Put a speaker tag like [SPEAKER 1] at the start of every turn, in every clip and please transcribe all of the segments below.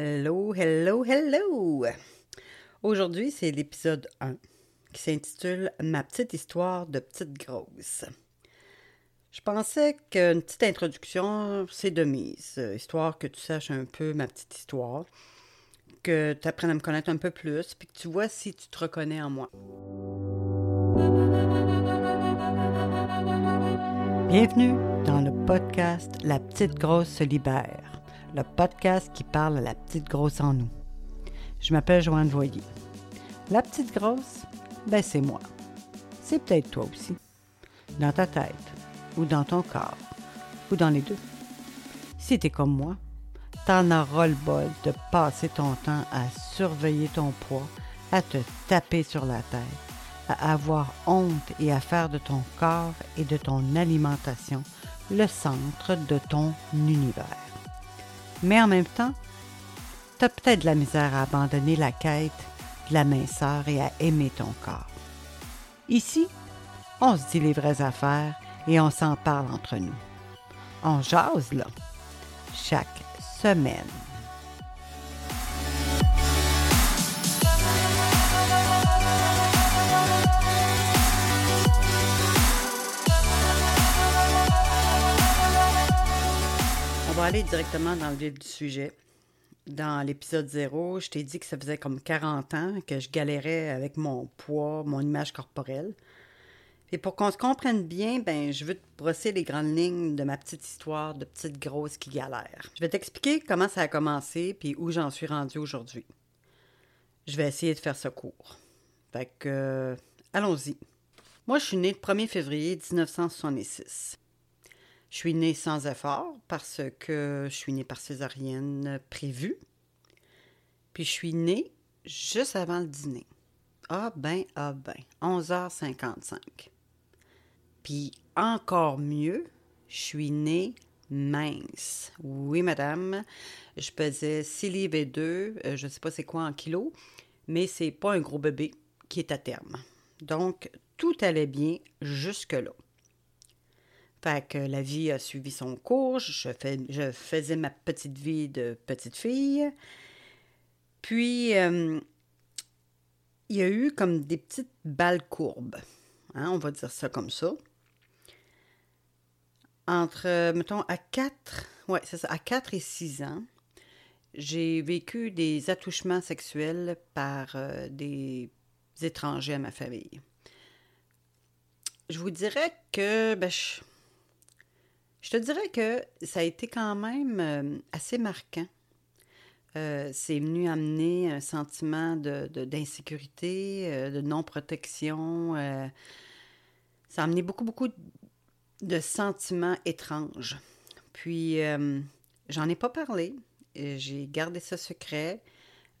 [SPEAKER 1] Hello, hello, hello! Aujourd'hui, c'est l'épisode 1 qui s'intitule Ma petite histoire de petite grosse. Je pensais qu'une petite introduction, c'est de mise, histoire que tu saches un peu ma petite histoire, que tu apprennes à me connaître un peu plus, puis que tu vois si tu te reconnais en moi. Bienvenue dans le podcast La petite grosse se libère le podcast qui parle à la petite grosse en nous. Je m'appelle Joanne Voyer. La petite grosse, ben c'est moi. C'est peut-être toi aussi. Dans ta tête, ou dans ton corps, ou dans les deux. Si t'es comme moi, t'en auras le bol de passer ton temps à surveiller ton poids, à te taper sur la tête, à avoir honte et à faire de ton corps et de ton alimentation le centre de ton univers. Mais en même temps, tu as peut-être de la misère à abandonner la quête de la minceur et à aimer ton corps. Ici, on se dit les vraies affaires et on s'en parle entre nous. On jase là, chaque semaine. Aller directement dans le vif du sujet. Dans l'épisode 0, je t'ai dit que ça faisait comme 40 ans que je galérais avec mon poids, mon image corporelle. Et pour qu'on se comprenne bien, ben, je veux te brosser les grandes lignes de ma petite histoire de petite grosse qui galère. Je vais t'expliquer comment ça a commencé puis où j'en suis rendue aujourd'hui. Je vais essayer de faire ce court. Fait que, euh, allons-y. Moi, je suis née le 1er février 1966. Je suis née sans effort parce que je suis née par césarienne prévue. Puis je suis née juste avant le dîner. Ah ben, ah ben, 11h55. Puis encore mieux, je suis née mince. Oui, madame, je pesais 6 livres et 2, euh, je ne sais pas c'est quoi en kilos, mais c'est pas un gros bébé qui est à terme. Donc, tout allait bien jusque-là. Fait que la vie a suivi son cours. Je, faisais ma petite vie de petite fille. Puis, euh, il y a eu comme des petites balles courbes. Hein, on va dire ça comme ça. Entre, mettons, à 4, ouais, c'est ça, à 4 et 6 ans, j'ai vécu des attouchements sexuels par euh, des étrangers à ma famille. Je vous dirais que ben, je, je te dirais que ça a été quand même euh, assez marquant. Euh, c'est venu amener un sentiment d'insécurité, de, de non-protection. Euh, ça a amené beaucoup, beaucoup de sentiments étranges. Puis, j'en ai pas parlé. J'ai gardé ça secret.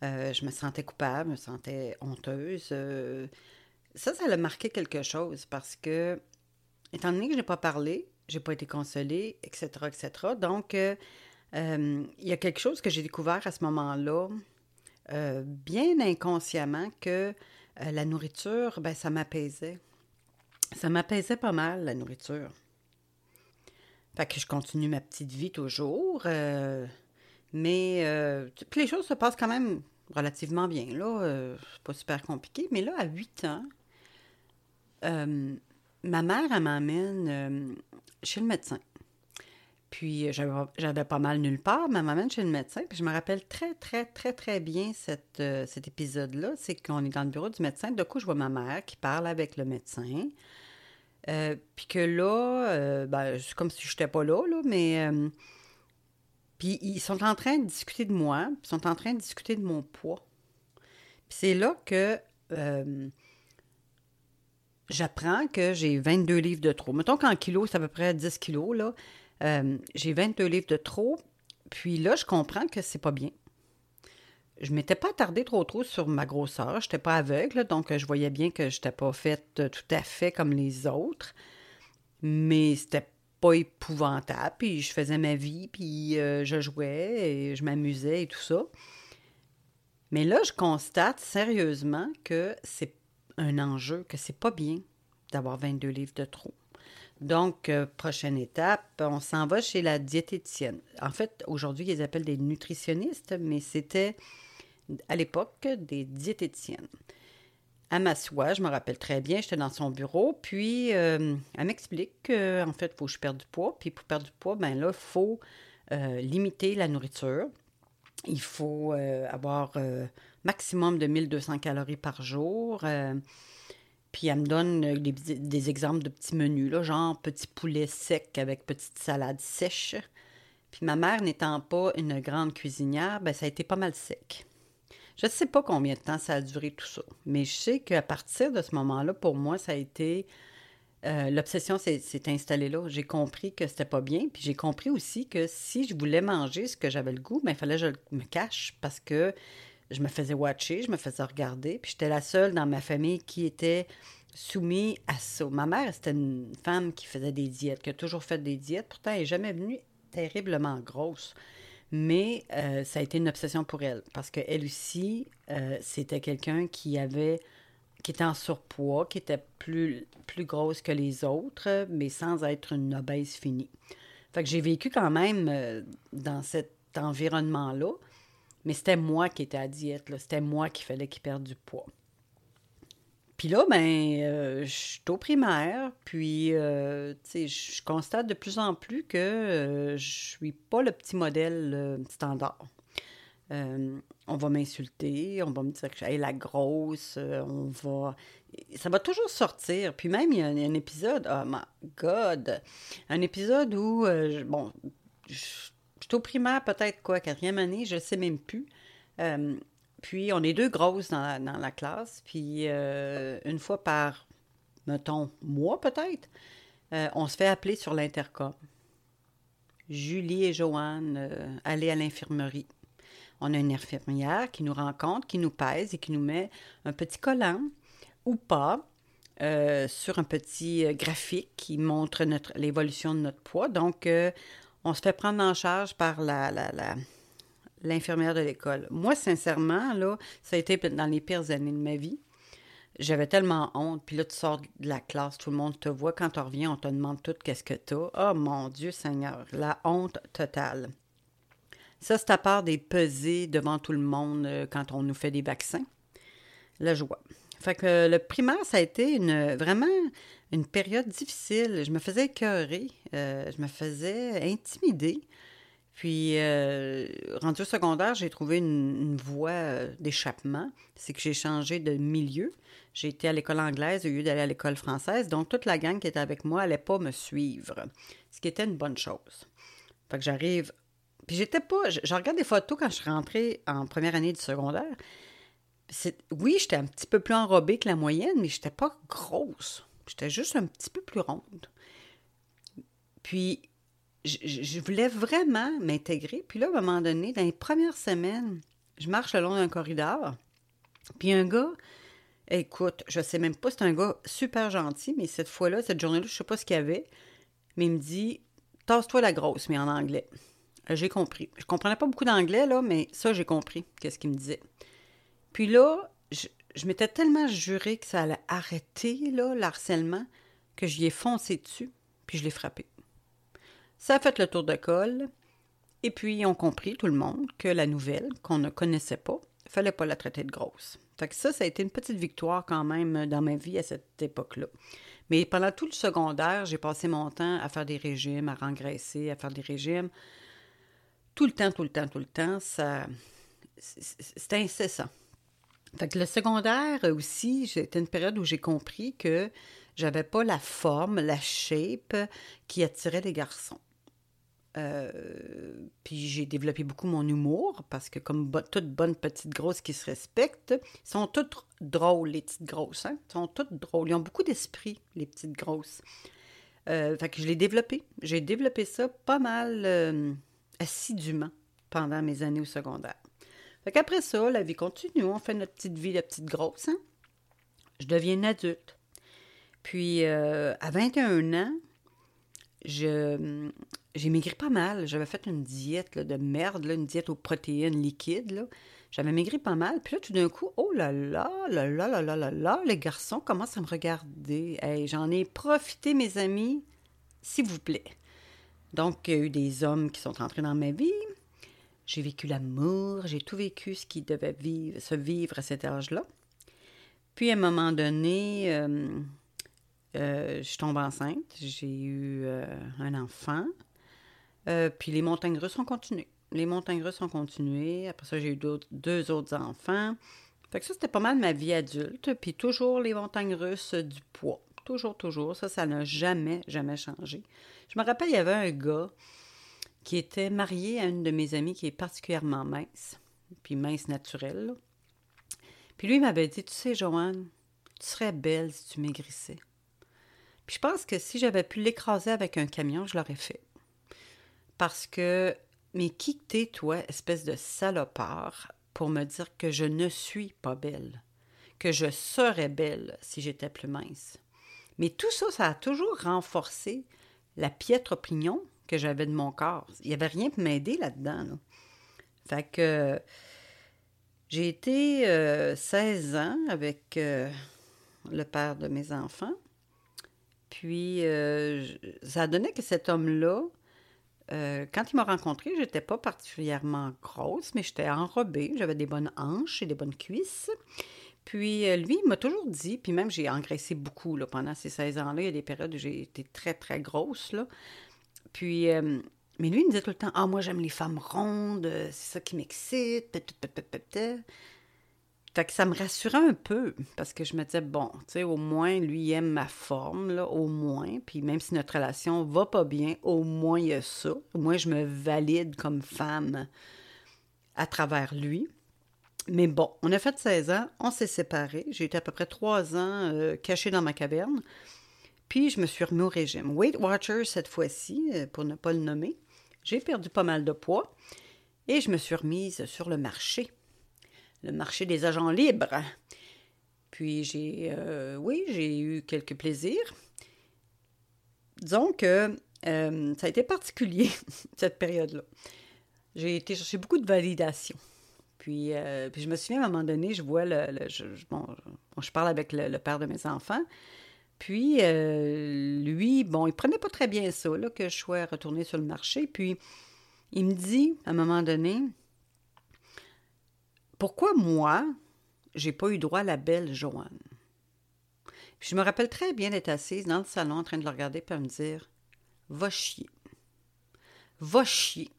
[SPEAKER 1] je me sentais coupable, je me sentais honteuse. ça, ça a marqué quelque chose parce que, étant donné que je n'ai pas parlé, j'ai pas été consolée, etc., etc. Donc, euh, euh, il y a quelque chose que j'ai découvert à ce moment-là, euh, bien inconsciemment, que la nourriture, ben, ça m'apaisait. Ça m'apaisait pas mal, la nourriture. Fait que je continue ma petite vie toujours, mais les choses se passent quand même relativement bien, là. c'est pas super compliqué, mais là, à 8 ans, ma mère, elle m'amène chez le médecin. Puis j'avais pas mal nulle part, mais elle m'amène chez le médecin. Puis je me rappelle très, très, très, très bien euh, cet épisode-là. C'est qu'on est dans le bureau du médecin. De coup, je vois ma mère qui parle avec le médecin. Euh, puis que là, euh, ben, c'est comme si je n'étais pas là, là, mais. puis ils sont en train de discuter de moi, ils sont en train de discuter de mon poids. Puis c'est là que j'apprends que j'ai 22 livres de trop. Mettons qu'en kilos, c'est à peu près 10 kilos, là. Euh, j'ai 22 livres de trop. Puis là, je comprends que c'est pas bien. Je m'étais pas attardée trop trop sur ma grosseur. Je n'étais pas aveugle, donc je voyais bien que je n'étais pas faite tout à fait comme les autres. Mais c'était pas épouvantable. Puis je faisais ma vie, puis euh, je jouais et je m'amusais et tout ça. Mais là, je constate sérieusement que c'est un enjeu, que c'est pas bien d'avoir 22 livres de trop. Donc, euh, prochaine étape, on s'en va chez la diététicienne. En fait, aujourd'hui, ils appellent des nutritionnistes, mais c'était à l'époque des diététiciennes. Elle m'assoit, je me rappelle très bien, j'étais dans son bureau, puis euh, elle m'explique qu'en fait, il faut que je perde du poids. Puis pour perdre du poids, ben là, il faut euh, limiter la nourriture. Il faut avoir maximum de 1200 calories par jour. Puis elle me donne euh, des, exemples de petits menus, là, genre petit poulet sec avec petite salade sèche. Puis ma mère n'étant pas une grande cuisinière, ben ça a été pas mal sec. Je ne sais pas combien de temps ça a duré tout ça, mais je sais qu'à partir de ce moment-là, pour moi, ça a été... Euh, l'obsession s'est installée là. J'ai compris que c'était pas bien. Puis j'ai compris aussi que si je voulais manger ce que j'avais le goût, ben, il fallait que je me cache parce que je me faisais watcher, je me faisais regarder, puis j'étais la seule dans ma famille qui était soumise à ça. Ma mère, c'était une femme qui faisait des diètes, qui a toujours fait des diètes, pourtant elle n'est jamais venue terriblement grosse. Mais euh, ça a été une obsession pour elle, parce qu'elle aussi, euh, c'était quelqu'un qui avait qui était en surpoids, qui était plus, plus grosse que les autres, mais sans être une obèse finie. Fait que j'ai vécu quand même euh, dans cet environnement-là. Mais c'était moi qui étais à diète, c'était moi qui fallait qu'il perde du poids. Puis là, ben, euh, je suis au primaire, puis, euh, je constate de plus en plus que euh, je suis pas le petit modèle standard. On va m'insulter, on va me dire que je suis la grosse, on va... Ça va toujours sortir. Puis même, il y a un, épisode, oh my God, un épisode où, bon, je J'étais au primaire, peut-être quoi, quatrième année, je ne sais même plus. Euh, puis, on est deux grosses dans la, classe. Puis, euh, une fois par, mettons, mois peut-être, euh, on se fait appeler sur l'intercom. Julie et Joanne, allez à l'infirmerie. On a une infirmière qui nous rencontre, qui nous pèse et qui nous met un petit collant ou pas sur un petit graphique qui montre l'évolution de notre poids. Donc, on se fait prendre en charge par la, l'infirmière de l'école. Moi, sincèrement, là, ça a été dans les pires années de ma vie. J'avais tellement honte. Puis là, tu sors de la classe, tout le monde te voit. Quand tu reviens, on te demande tout qu'est-ce que tu as. Oh mon Dieu Seigneur, la honte totale. Ça, c'est à part des pesées devant tout le monde euh, quand on nous fait des vaccins. La joie. Fait que le primaire, ça a été une, vraiment une période difficile. Je me faisais écœurer, euh, je me faisais intimider. Puis, euh, rendu au secondaire, j'ai trouvé une, voie euh, d'échappement. C'est que j'ai changé de milieu. J'ai été à l'école anglaise au lieu d'aller à l'école française. Donc, toute la gang qui était avec moi n'allait pas me suivre, ce qui était une bonne chose. Fait que j'arrive. Puis, j'étais pas. Je, regarde des photos quand je suis rentrée en première année du secondaire. Oui, j'étais un petit peu plus enrobée que la moyenne, mais j'étais pas grosse. J'étais juste un petit peu plus ronde. Puis, je, voulais vraiment m'intégrer. Puis là, à un moment donné, dans les premières semaines, je marche le long d'un corridor. Puis un gars, écoute, je sais même pas, c'est un gars super gentil, mais cette fois-là, cette journée-là, je sais pas ce qu'il y avait, mais il me dit Tasse-toi la grosse, mais en anglais. J'ai compris. Je comprenais pas beaucoup d'anglais, là, mais ça, j'ai compris, qu'est-ce qu'il me disait. Puis là, je, m'étais tellement juré que ça allait arrêter, là, l'harcèlement, que j'y ai foncé dessus, puis je l'ai frappé. Ça a fait le tour de colle, et puis ils ont compris, tout le monde, que la nouvelle, qu'on ne connaissait pas, fallait pas la traiter de grosse. Fait ça, ça a été une petite victoire quand même dans ma vie à cette époque-là. Mais pendant tout le secondaire, j'ai passé mon temps à faire des régimes, à rengraisser, à faire des régimes. Tout le temps, tout le temps, tout le temps, ça... C'était incessant. Fait que le secondaire aussi, c'était une période où j'ai compris que j'avais pas la forme, la shape qui attirait les garçons. Euh, puis j'ai développé beaucoup mon humour parce que comme toute bonne petite grosse qui se respecte, sont toutes drôles les petites grosses, hein? sont toutes drôles. Ils ont beaucoup d'esprit les petites grosses. Euh, fait que je l'ai développé. J'ai développé ça pas mal euh, assidûment pendant mes années au secondaire. Fait qu'après ça, la vie continue. On fait notre petite vie de petite grosse. Hein? Je deviens une adulte. Puis, euh, à 21 ans, j'ai maigri pas mal. J'avais fait une diète de merde, une diète aux protéines liquides. J'avais maigri pas mal. Puis là, tout d'un coup, oh là là, là là là là là là, les garçons commencent à me regarder. Hey, j'en ai profité, mes amis, s'il vous plaît. Donc, il y a eu des hommes qui sont entrés dans ma vie. J'ai vécu l'amour, j'ai tout vécu ce qui devait se vivre à cet âge-là. Puis, à un moment donné, euh, euh, je tombe enceinte, j'ai eu euh, un enfant. puis les montagnes russes ont continué. Les montagnes russes ont continué. Après ça, j'ai eu deux autres enfants. Fait que ça, c'était pas mal ma vie adulte. Puis toujours les montagnes russes du poids. Toujours, toujours. Ça, ça n'a jamais, jamais changé. Je me rappelle, il y avait un gars qui était marié à une de mes amies qui est particulièrement mince, puis mince naturelle. Puis lui, m'avait dit, tu sais, Joanne, tu serais belle si tu maigrissais. Puis je pense que si j'avais pu l'écraser avec un camion, je l'aurais fait. Parce que, mais qui t'es, toi, espèce de salopard, pour me dire que je ne suis pas belle, que je serais belle si j'étais plus mince. Mais tout ça, ça a toujours renforcé la piètre opinion que j'avais de mon corps. Il n'y avait rien pour m'aider là-dedans. Fait que j'ai été 16 euh, ans avec euh, le père de mes enfants. Puis euh, ça a que cet homme-là, quand il m'a rencontré, j'étais pas particulièrement grosse, mais j'étais enrobée, j'avais des bonnes hanches et des bonnes cuisses. Puis euh, lui, il m'a toujours dit, puis même j'ai engraissé beaucoup pendant ces 16 ans-là. Il y a des périodes où j'ai été très, très grosse. Là. Puis, euh, mais lui, il me disait tout le temps Ah, moi, j'aime les femmes rondes, euh, c'est ça qui m'excite. Fait que ça me rassurait un peu, parce que je me disais Bon, tu sais, au moins, lui, il aime ma forme, là, au moins. Puis même si notre relation va pas bien, au moins, il y a ça. Au moins, je me valide comme femme à travers lui. Mais bon, on a fait 16 ans, on s'est séparés. J'ai été à peu près trois ans euh, cachée dans ma caverne. Puis je me suis remis au régime. Weight Watchers cette fois-ci, euh, pour ne pas le nommer. J'ai perdu pas mal de poids et je me suis remise sur le marché. Le marché des agents libres. Puis j'ai, euh, oui, j'ai eu quelques plaisirs. Disons que ça a été particulier, cette période-là. J'ai été chercher beaucoup de validation. Euh, puis, je me souviens, à un moment donné, je vois le... je, bon, je parle avec le, père de mes enfants. Puis, euh, lui, bon, il prenait pas très bien ça, que je sois retournée sur le marché. Puis, il me dit, à un moment donné, pourquoi moi, j'ai pas eu droit à la belle Joanne? Puis je me rappelle très bien d'être assise dans le salon en train de le regarder puis me dire, va chier. Va chier.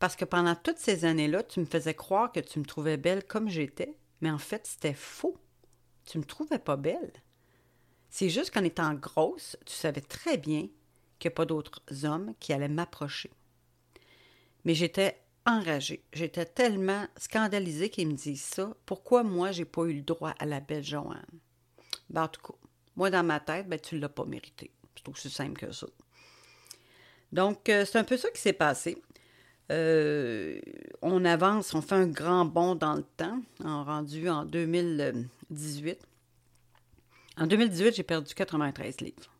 [SPEAKER 1] Parce que pendant toutes ces années-là, tu me faisais croire que tu me trouvais belle comme j'étais, mais en fait, c'était faux. Tu me trouvais pas belle. C'est juste qu'en étant grosse, tu savais très bien qu'il n'y a pas d'autres hommes qui allaient m'approcher. Mais j'étais enragée. J'étais tellement scandalisée qu'ils me disent ça. Pourquoi moi, j'ai pas eu le droit à la belle Joanne? Ben, en tout cas, moi, dans ma tête, ben, tu ne l'as pas mérité. C'est aussi simple que ça. Donc, euh, c'est un peu ça qui s'est passé. Euh, on avance, on fait un grand bond dans le temps, en rendu en 2018. En 2018, j'ai perdu 93 livres.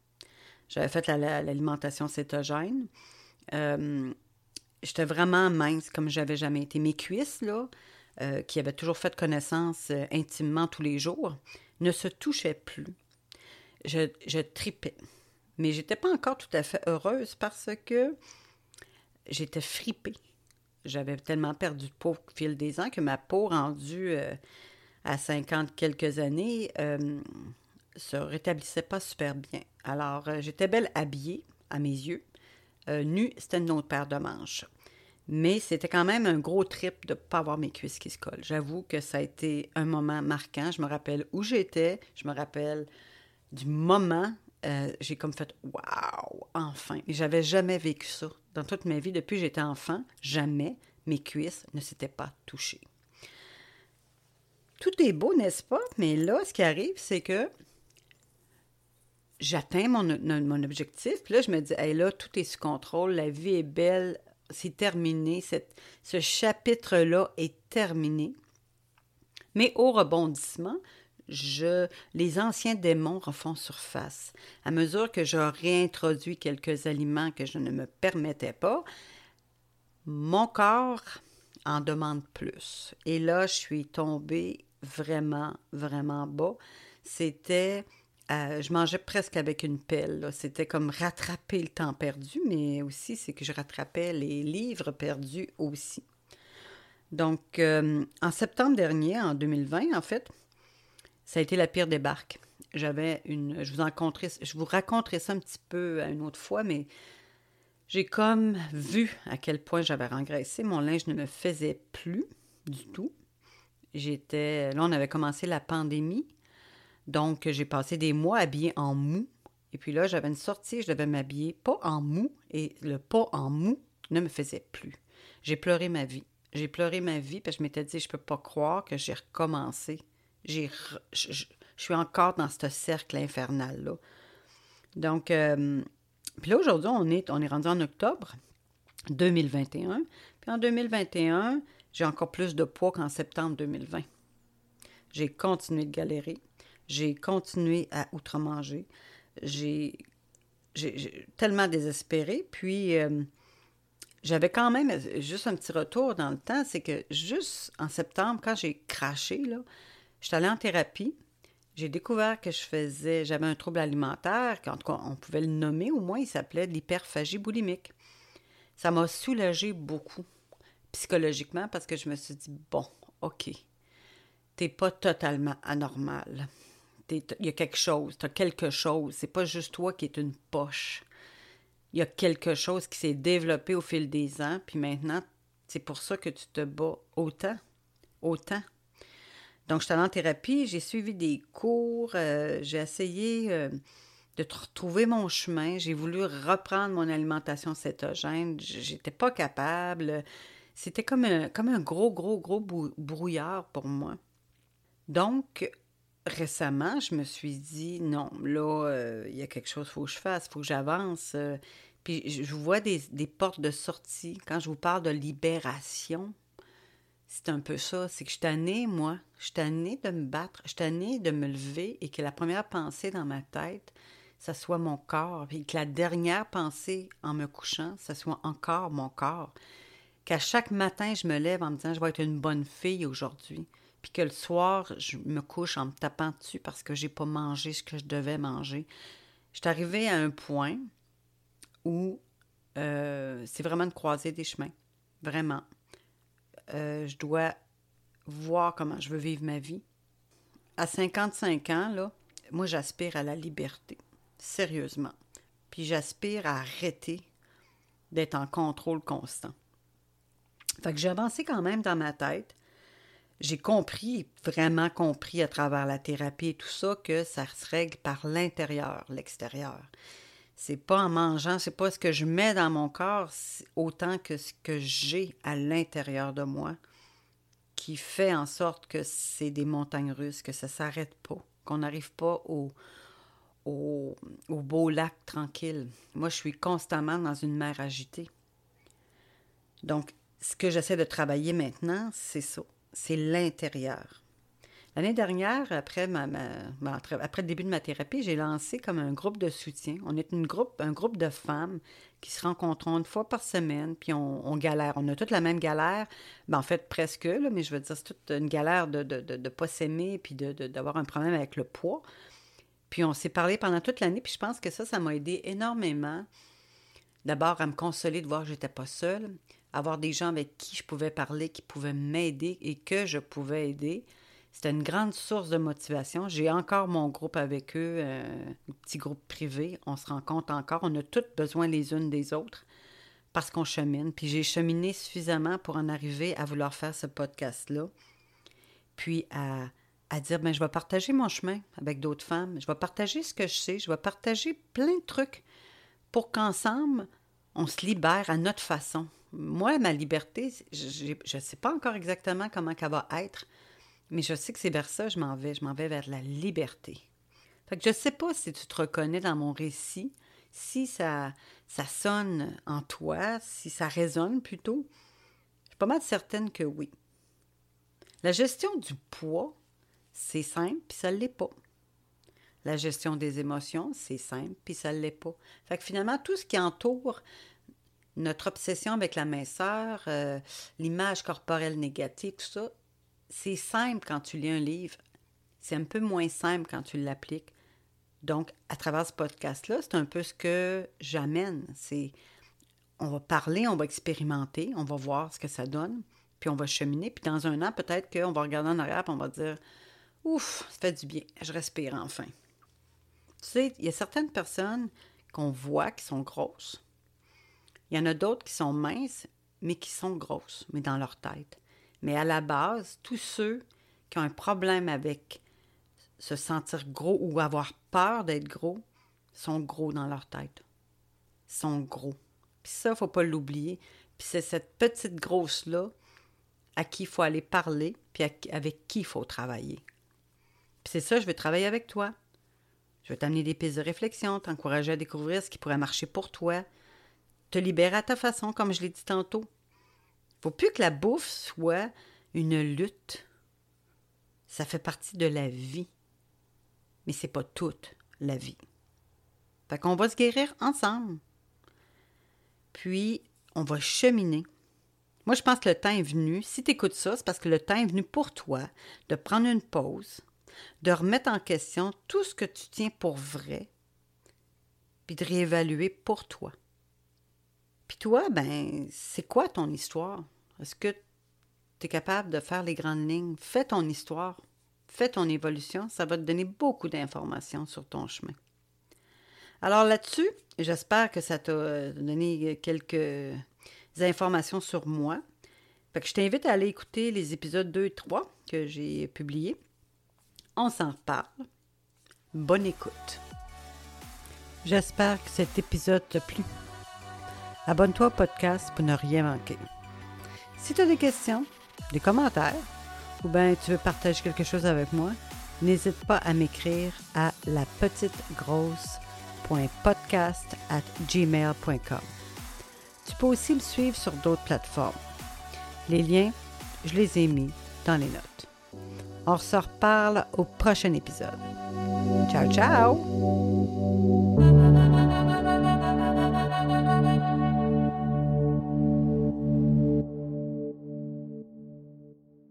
[SPEAKER 1] J'avais fait l'alimentation cétogène. Euh, j'étais vraiment mince comme j'avais jamais été. Mes cuisses, là, euh, qui avaient toujours fait connaissance intimement tous les jours, ne se touchaient plus. Je, je tripais. Mais j'étais pas encore tout à fait heureuse parce que j'étais fripée. J'avais tellement perdu de peau au fil des ans que ma peau rendue euh, à 50 quelques années euh, se rétablissait pas super bien. Alors, euh, j'étais belle habillée, à mes yeux. nue, c'était une autre paire de manches. Mais c'était quand même un gros trip de ne pas avoir mes cuisses qui se collent. J'avoue que ça a été un moment marquant. Je me rappelle où j'étais. Je me rappelle du moment j'ai comme fait Waouh, enfin! J'avais jamais vécu ça. Dans toute ma vie, depuis que j'étais enfant, jamais mes cuisses ne s'étaient pas touchées. Tout est beau, n'est-ce pas? Mais là, ce qui arrive, c'est que j'atteins mon, objectif. Puis là, je me dis, hey, là, tout est sous contrôle, la vie est belle, c'est terminé, ce chapitre-là est terminé. Mais au rebondissement, je, les anciens démons refont surface. À mesure que je réintroduis quelques aliments que je ne me permettais pas, mon corps en demande plus. Et là, je suis tombée vraiment, vraiment bas. C'était je mangeais presque avec une pelle. C'était comme rattraper le temps perdu, mais aussi c'est que je rattrapais les livres perdus aussi. Donc, euh, en septembre dernier, en 2020, en fait, ça a été la pire débarque. J'avais une. Je vous, en je vous raconterai ça un petit peu à une autre fois, mais j'ai comme vu à quel point j'avais rengraissé. Mon linge ne me faisait plus du tout. J'étais. Là, on avait commencé la pandémie. Donc, j'ai passé des mois habillée en mou. Et puis là, j'avais une sortie, je devais m'habiller pas en mou. Et le pas en mou ne me faisait plus. J'ai pleuré ma vie. J'ai pleuré ma vie parce que je m'étais dit, je peux pas croire que j'ai recommencé. J'ai, je, suis encore dans ce cercle infernal-là. Donc, euh, puis là, aujourd'hui, on est, on est rendu en octobre 2021. Puis en 2021, j'ai encore plus de poids qu'en septembre 2020. J'ai continué de galérer. J'ai continué à outre-manger. J'ai, tellement désespéré. Puis, euh, j'avais quand même juste un petit retour dans le temps, c'est que juste en septembre, quand j'ai craché, là, j'étais allée en thérapie. J'ai découvert que je faisais, j'avais un trouble alimentaire, en tout cas, on pouvait le nommer, au moins, il s'appelait l'hyperphagie boulimique. Ça m'a soulagé beaucoup, psychologiquement, parce que je me suis dit, bon, OK, t'es pas totalement anormal. Il y a quelque chose, t'as quelque chose. C'est pas juste toi qui es une poche il y a quelque chose qui s'est développé au fil des ans, puis maintenant, c'est pour ça que tu te bats autant, autant. Donc, allée en thérapie, j'ai suivi des cours, euh, j'ai essayé euh, de retrouver mon chemin, j'ai voulu reprendre mon alimentation cétogène, j'étais pas capable. C'était comme un, gros, gros, gros brouillard pour moi. Donc, récemment, je me suis dit, non, là, euh, il y a quelque chose qu'il faut que je fasse, il faut que j'avance. Puis je vois des, portes de sortie. Quand je vous parle de libération, c'est un peu ça. C'est que je suis moi. Je suis de me battre. Je suis de me lever et que la première pensée dans ma tête, ça soit mon corps. Puis que la dernière pensée en me couchant, ça soit encore mon corps. Qu'à chaque matin, je me lève en me disant, je vais être une bonne fille aujourd'hui puis que le soir, je me couche en me tapant dessus parce que j'ai pas mangé ce que je devais manger. Je suis arrivée à un point où euh, c'est vraiment de croiser des chemins. Vraiment. Euh, je dois voir comment je veux vivre ma vie. À 55 ans, là, moi, j'aspire à la liberté. Sérieusement. Puis j'aspire à arrêter d'être en contrôle constant. Fait que j'ai avancé quand même dans ma tête j'ai compris, vraiment compris à travers la thérapie et tout ça, que ça se règle par l'intérieur, l'extérieur. C'est pas en mangeant, c'est pas ce que je mets dans mon corps autant que ce que j'ai à l'intérieur de moi qui fait en sorte que c'est des montagnes russes, que ça s'arrête pas, qu'on n'arrive pas au, au, au beau lac tranquille. Moi, je suis constamment dans une mer agitée. Donc, ce que j'essaie de travailler maintenant, c'est ça c'est l'intérieur. L'année dernière, après, le début de ma thérapie, j'ai lancé comme un groupe de soutien. On est une groupe, un groupe de femmes qui se rencontrent une fois par semaine, puis on, galère. On a toute la même galère, ben, en fait presque, mais je veux dire, c'est toute une galère de ne pas s'aimer, puis d'avoir un problème avec le poids. Puis on s'est parlé pendant toute l'année, puis je pense que ça, ça m'a aidé énormément. D'abord à me consoler de voir que je n'étais pas seule, avoir des gens avec qui je pouvais parler, qui pouvaient m'aider et que je pouvais aider. C'était une grande source de motivation. J'ai encore mon groupe avec eux, euh, un petit groupe privé. On se rencontre encore. On a toutes besoin les unes des autres parce qu'on chemine. Puis j'ai cheminé suffisamment pour en arriver à vouloir faire ce podcast-là. Puis à, dire, ben, je vais partager mon chemin avec d'autres femmes. Je vais partager ce que je sais. Je vais partager plein de trucs pour qu'ensemble, on se libère à notre façon moi, ma liberté, je ne sais pas encore exactement comment elle va être, mais je sais que c'est vers ça que je m'en vais. Je m'en vais vers la liberté. Fait que je ne sais pas si tu te reconnais dans mon récit, si ça, ça sonne en toi, si ça résonne plutôt. Je suis pas mal certaine que oui. La gestion du poids, c'est simple, puis ça ne l'est pas. La gestion des émotions, c'est simple, puis ça ne l'est pas. Fait que finalement, tout ce qui entoure notre obsession avec la minceur, euh, l'image corporelle négative, tout ça, c'est simple quand tu lis un livre. C'est un peu moins simple quand tu l'appliques. Donc, à travers ce podcast-là, c'est un peu ce que j'amène. C'est, on va parler, on va expérimenter, on va voir ce que ça donne, puis on va cheminer. Puis dans un an, peut-être qu'on va regarder en arrière, puis on va dire, ouf, ça fait du bien, je respire enfin. Tu sais, il y a certaines personnes qu'on voit qui sont grosses. Il y en a d'autres qui sont minces, mais qui sont grosses, mais dans leur tête. Mais à la base, tous ceux qui ont un problème avec se sentir gros ou avoir peur d'être gros sont gros dans leur tête. sont gros. Puis ça, il ne faut pas l'oublier. Puis c'est cette petite grosse-là à qui il faut aller parler, puis avec qui il faut travailler. Puis c'est ça, je vais travailler avec toi. Je vais t'amener des pistes de réflexion, t'encourager à découvrir ce qui pourrait marcher pour toi, te libérer à ta façon, comme je l'ai dit tantôt. Faut plus que la bouffe soit une lutte. Ça fait partie de la vie. Mais c'est pas toute la vie. Fait qu'on va se guérir ensemble. Puis, on va cheminer. Moi, je pense que le temps est venu. Si tu écoutes ça, c'est parce que le temps est venu pour toi de prendre une pause, de remettre en question tout ce que tu tiens pour vrai, puis de réévaluer pour toi. Puis toi, ben, c'est quoi ton histoire? Est-ce que tu es capable de faire les grandes lignes? Fais ton histoire, fais ton évolution, ça va te donner beaucoup d'informations sur ton chemin. Alors là-dessus, j'espère que ça t'a donné quelques informations sur moi. Fait que je t'invite à aller écouter les épisodes 2 et 3 que j'ai publiés. On s'en reparle. Bonne écoute. J'espère que cet épisode t'a plu. Abonne-toi au podcast pour ne rien manquer. Si tu as des questions, des commentaires, ou bien tu veux partager quelque chose avec moi, n'hésite pas à m'écrire à la at gmail.com. Tu peux aussi me suivre sur d'autres plateformes. Les liens, je les ai mis dans les notes. On se reparle au prochain épisode. Ciao, ciao!